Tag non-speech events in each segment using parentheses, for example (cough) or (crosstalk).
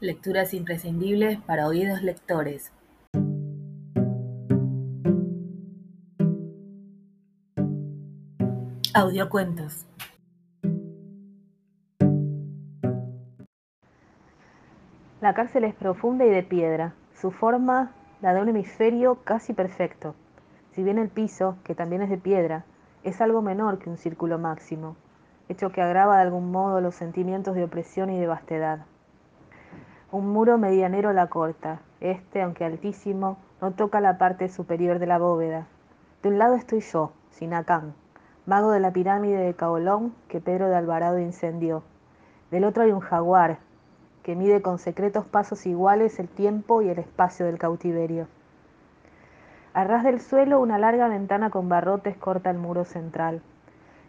Lecturas imprescindibles para oídos lectores. Audiocuentos. La cárcel es profunda y de piedra, su forma la de un hemisferio casi perfecto, si bien el piso, que también es de piedra, es algo menor que un círculo máximo, hecho que agrava de algún modo los sentimientos de opresión y de vastedad. Un muro medianero la corta. Este, aunque altísimo, no toca la parte superior de la bóveda. De un lado estoy yo, Sinacán, mago de la pirámide de Caolón que Pedro de Alvarado incendió. Del otro hay un jaguar, que mide con secretos pasos iguales el tiempo y el espacio del cautiverio. A ras del suelo, una larga ventana con barrotes corta el muro central.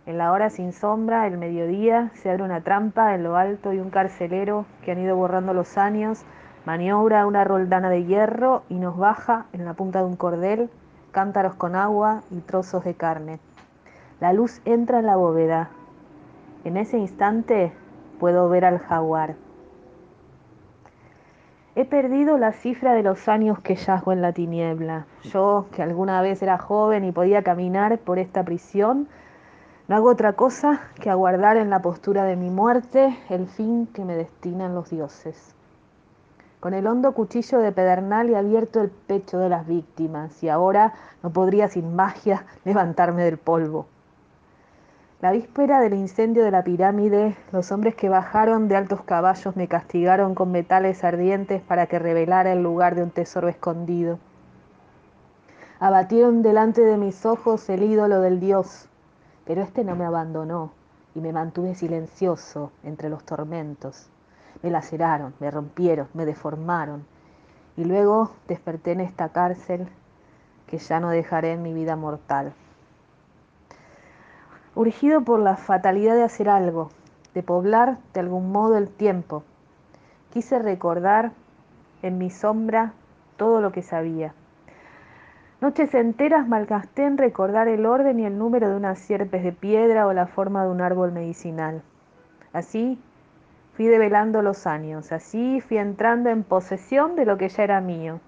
En la hora sin sombra, el mediodía, se abre una trampa en lo alto y un carcelero que han ido borrando los años maniobra una roldana de hierro y nos baja en la punta de un cordel cántaros con agua y trozos de carne. La luz entra en la bóveda. En ese instante puedo ver al jaguar. He perdido la cifra de los años que yazgo en la tiniebla. Yo, que alguna vez era joven y podía caminar por esta prisión, no hago otra cosa que aguardar en la postura de mi muerte el fin que me destinan los dioses. Con el hondo cuchillo de pedernal he abierto el pecho de las víctimas y ahora no podría sin magia levantarme del polvo. La víspera del incendio de la pirámide, los hombres que bajaron de altos caballos me castigaron con metales ardientes para que revelara el lugar de un tesoro escondido. Abatieron delante de mis ojos el ídolo del dios, pero este no me abandonó y me mantuve silencioso entre los tormentos. Me laceraron, me rompieron, me deformaron y luego desperté en esta cárcel que ya no dejaré en mi vida mortal. Urgido por la fatalidad de hacer algo, de poblar de algún modo el tiempo, quise recordar en mi sombra todo lo que sabía Noches enteras malgasté en recordar el orden y el número de unas sierpes de piedra o la forma de un árbol medicinal. Así fui develando los años, así fui entrando en posesión de lo que ya era mío.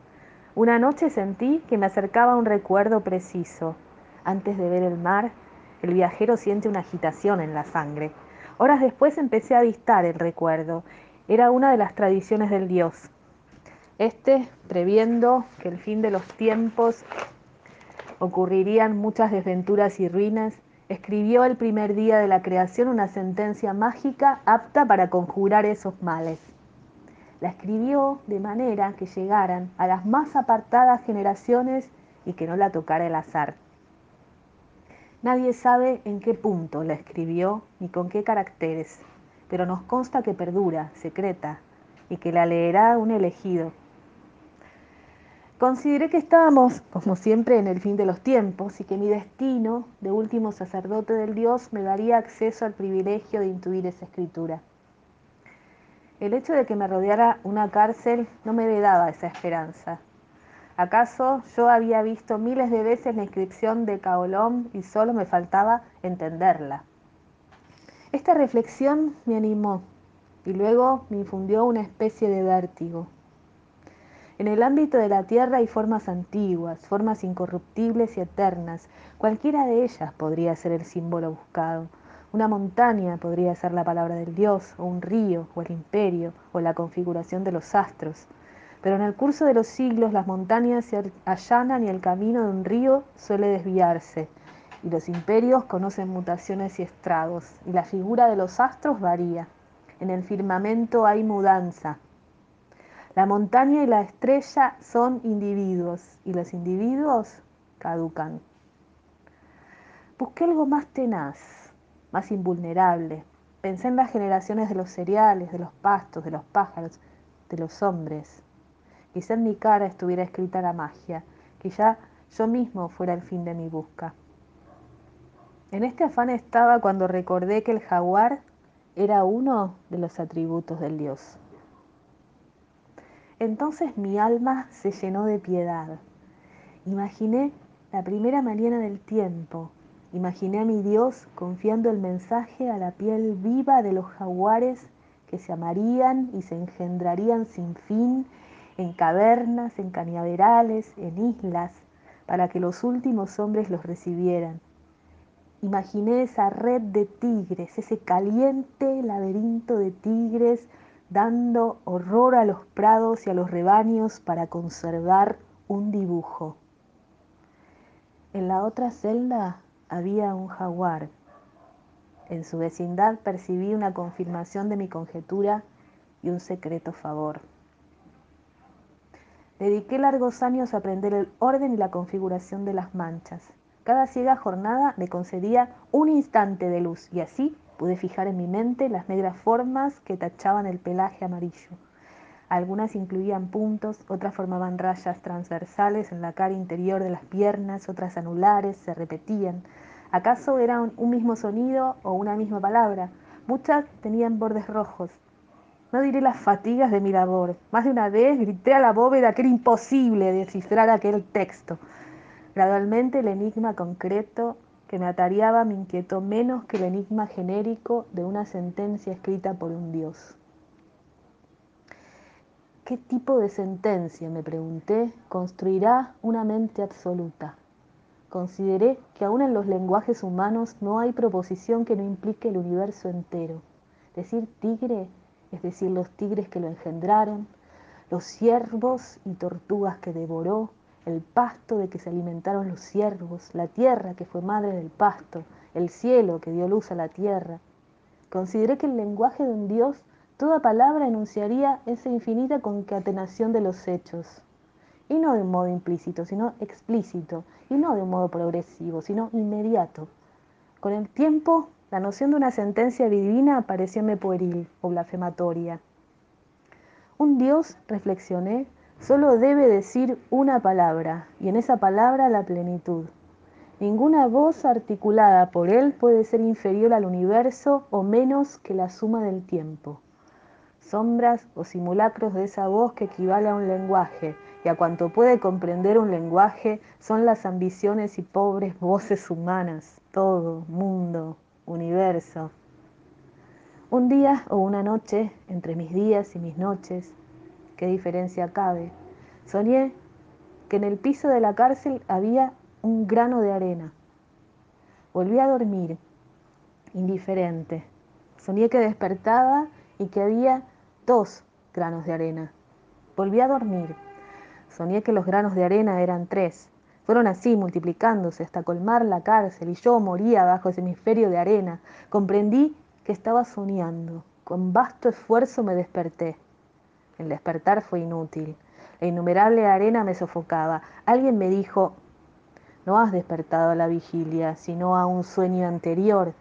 Una noche sentí que me acercaba un recuerdo preciso. Antes de ver el mar, el viajero siente una agitación en la sangre. Horas después empecé a avistar el recuerdo. Era una de las tradiciones del dios. Este, previendo que el fin de los tiempos ocurrirían muchas desventuras y ruinas, escribió el primer día de la creación una sentencia mágica apta para conjurar esos males. La escribió de manera que llegaran a las más apartadas generaciones y que no la tocara el azar. Nadie sabe en qué punto la escribió ni con qué caracteres, pero nos consta que perdura, secreta, y que la leerá un elegido, Consideré que estábamos, como siempre, en el fin de los tiempos y que mi destino de último sacerdote del Dios me daría acceso al privilegio de intuir esa escritura. El hecho de que me rodeara una cárcel no me vedaba esa esperanza. ¿Acaso yo había visto miles de veces la inscripción de Caolón y solo me faltaba entenderla? Esta reflexión me animó y luego me infundió una especie de vértigo. En el ámbito de la tierra hay formas antiguas, formas incorruptibles y eternas. Cualquiera de ellas podría ser el símbolo buscado. Una montaña podría ser la palabra del Dios, o un río, o el imperio, o la configuración de los astros. Pero en el curso de los siglos las montañas se allanan y el camino de un río suele desviarse, y los imperios conocen mutaciones y estragos, y la figura de los astros varía. En el firmamento hay mudanza, la montaña y la estrella son individuos y los individuos caducan. Busqué algo más tenaz, más invulnerable. Pensé en las generaciones de los cereales, de los pastos, de los pájaros, de los hombres. Quizá en mi cara estuviera escrita la magia, que ya yo mismo fuera el fin de mi busca. En este afán estaba cuando recordé que el jaguar era uno de los atributos del dios. Entonces mi alma se llenó de piedad. Imaginé la primera mañana del tiempo. Imaginé a mi Dios confiando el mensaje a la piel viva de los jaguares que se amarían y se engendrarían sin fin en cavernas, en cañaverales, en islas, para que los últimos hombres los recibieran. Imaginé esa red de tigres, ese caliente laberinto de tigres dando horror a los prados y a los rebaños para conservar un dibujo. En la otra celda había un jaguar. En su vecindad percibí una confirmación de mi conjetura y un secreto favor. Dediqué largos años a aprender el orden y la configuración de las manchas. Cada ciega jornada me concedía un instante de luz y así pude fijar en mi mente las negras formas que tachaban el pelaje amarillo. Algunas incluían puntos, otras formaban rayas transversales en la cara interior de las piernas, otras anulares, se repetían. ¿Acaso eran un mismo sonido o una misma palabra? Muchas tenían bordes rojos. No diré las fatigas de mi labor. Más de una vez grité a la bóveda que era imposible descifrar aquel texto. Gradualmente el enigma concreto que me atareaba me inquietó menos que el enigma genérico de una sentencia escrita por un dios. ¿Qué tipo de sentencia, me pregunté, construirá una mente absoluta? Consideré que aún en los lenguajes humanos no hay proposición que no implique el universo entero. Decir tigre es decir los tigres que lo engendraron, los ciervos y tortugas que devoró, el pasto de que se alimentaron los ciervos, la tierra que fue madre del pasto, el cielo que dio luz a la tierra. Consideré que el lenguaje de un Dios Toda palabra enunciaría esa infinita concatenación de los hechos, y no de un modo implícito, sino explícito, y no de un modo progresivo, sino inmediato. Con el tiempo, la noción de una sentencia divina parecióme pueril o blasfematoria. Un Dios, reflexioné, solo debe decir una palabra, y en esa palabra la plenitud. Ninguna voz articulada por él puede ser inferior al universo o menos que la suma del tiempo sombras o simulacros de esa voz que equivale a un lenguaje, y a cuanto puede comprender un lenguaje son las ambiciones y pobres voces humanas, todo, mundo, universo. Un día o una noche, entre mis días y mis noches, ¿qué diferencia cabe? Soñé que en el piso de la cárcel había un grano de arena. Volví a dormir, indiferente. Soñé que despertaba y que había dos granos de arena. Volví a dormir. Soñé que los granos de arena eran tres. Fueron así multiplicándose hasta colmar la cárcel y yo moría bajo ese hemisferio de arena. Comprendí que estaba soñando. Con vasto esfuerzo me desperté. El despertar fue inútil. La innumerable arena me sofocaba. Alguien me dijo, no has despertado a la vigilia, sino a un sueño anterior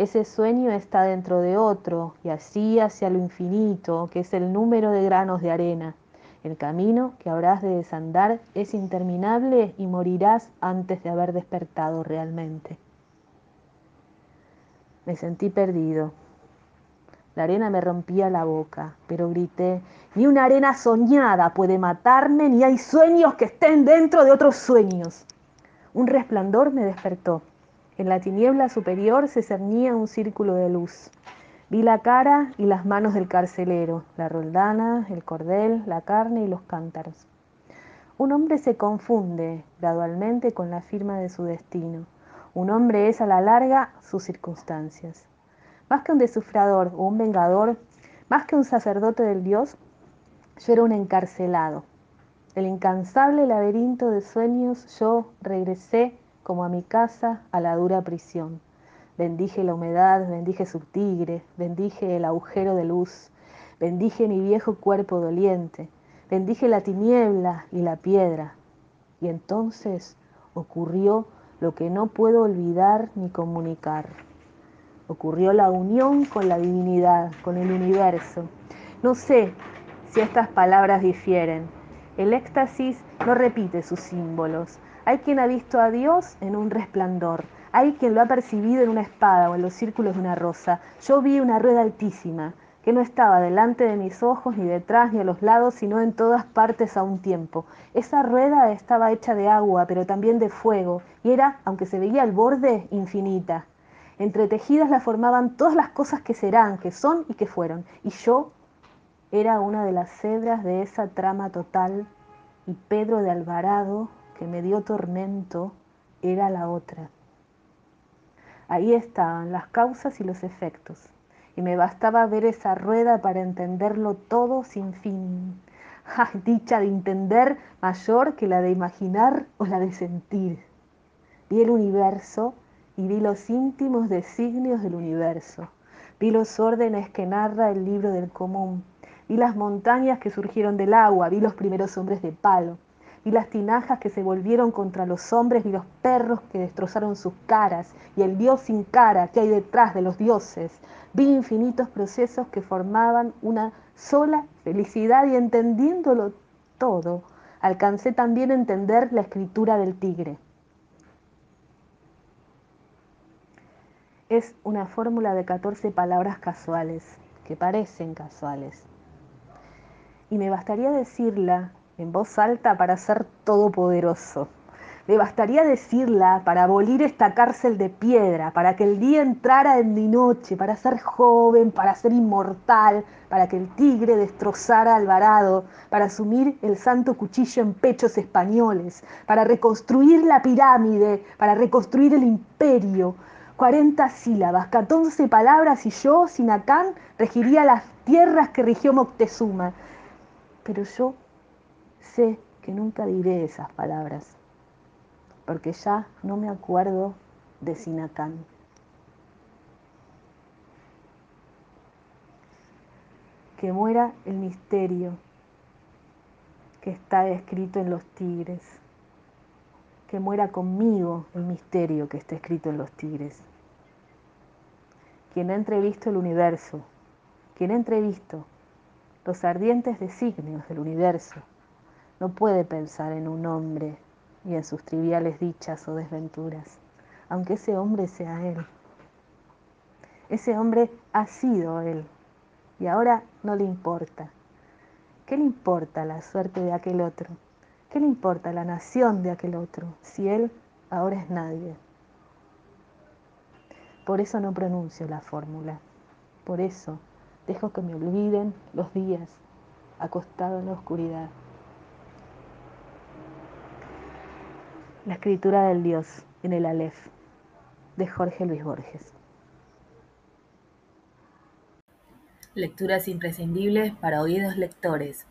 ese sueño está dentro de otro y así hacia lo infinito, que es el número de granos de arena. El camino que habrás de desandar es interminable y morirás antes de haber despertado realmente. Me sentí perdido. La arena me rompía la boca, pero grité, ni una arena soñada puede matarme, ni hay sueños que estén dentro de otros sueños. Un resplandor me despertó. En la tiniebla superior se cernía un círculo de luz. Vi la cara y las manos del carcelero, la roldana, el cordel, la carne y los cántaros. Un hombre se confunde gradualmente con la firma de su destino. Un hombre es a la larga sus circunstancias. Más que un desufrador o un vengador, más que un sacerdote del Dios, yo era un encarcelado. El incansable laberinto de sueños yo regresé como a mi casa, a la dura prisión. Bendije la humedad, bendije su tigre, bendije el agujero de luz, bendije mi viejo cuerpo doliente, bendije la tiniebla y la piedra. Y entonces ocurrió lo que no puedo olvidar ni comunicar. Ocurrió la unión con la divinidad, con el universo. No sé si estas palabras difieren. El éxtasis no repite sus símbolos, hay quien ha visto a Dios en un resplandor. Hay quien lo ha percibido en una espada o en los círculos de una rosa. Yo vi una rueda altísima que no estaba delante de mis ojos, ni detrás, ni a los lados, sino en todas partes a un tiempo. Esa rueda estaba hecha de agua, pero también de fuego, y era, aunque se veía al borde, infinita. Entretejidas la formaban todas las cosas que serán, que son y que fueron. Y yo era una de las cebras de esa trama total y Pedro de Alvarado, que me dio tormento, era la otra. Ahí estaban las causas y los efectos, y me bastaba ver esa rueda para entenderlo todo sin fin. (laughs) dicha de entender mayor que la de imaginar o la de sentir. Vi el universo y vi los íntimos designios del universo. Vi los órdenes que narra el libro del común. Vi las montañas que surgieron del agua. Vi los primeros hombres de palo vi las tinajas que se volvieron contra los hombres, vi los perros que destrozaron sus caras y el dios sin cara que hay detrás de los dioses. Vi infinitos procesos que formaban una sola felicidad y entendiéndolo todo, alcancé también a entender la escritura del tigre. Es una fórmula de 14 palabras casuales, que parecen casuales. Y me bastaría decirla en voz alta para ser todopoderoso. Le bastaría decirla para abolir esta cárcel de piedra, para que el día entrara en mi noche, para ser joven, para ser inmortal, para que el tigre destrozara Alvarado, para asumir el santo cuchillo en pechos españoles, para reconstruir la pirámide, para reconstruir el imperio. 40 sílabas, 14 palabras y yo, Sinacán, regiría las tierras que rigió Moctezuma. Pero yo sé que nunca diré esas palabras, porque ya no me acuerdo de Sinacán. Que muera el misterio que está escrito en los tigres. Que muera conmigo el misterio que está escrito en los tigres. Quien ha entrevisto el universo, quien ha entrevisto los ardientes designios del universo, no puede pensar en un hombre y en sus triviales dichas o desventuras, aunque ese hombre sea él. Ese hombre ha sido él y ahora no le importa. ¿Qué le importa la suerte de aquel otro? ¿Qué le importa la nación de aquel otro si él ahora es nadie? Por eso no pronuncio la fórmula. Por eso dejo que me olviden los días acostado en la oscuridad. La escritura del Dios en el Aleph de Jorge Luis Borges. Lecturas imprescindibles para oídos lectores.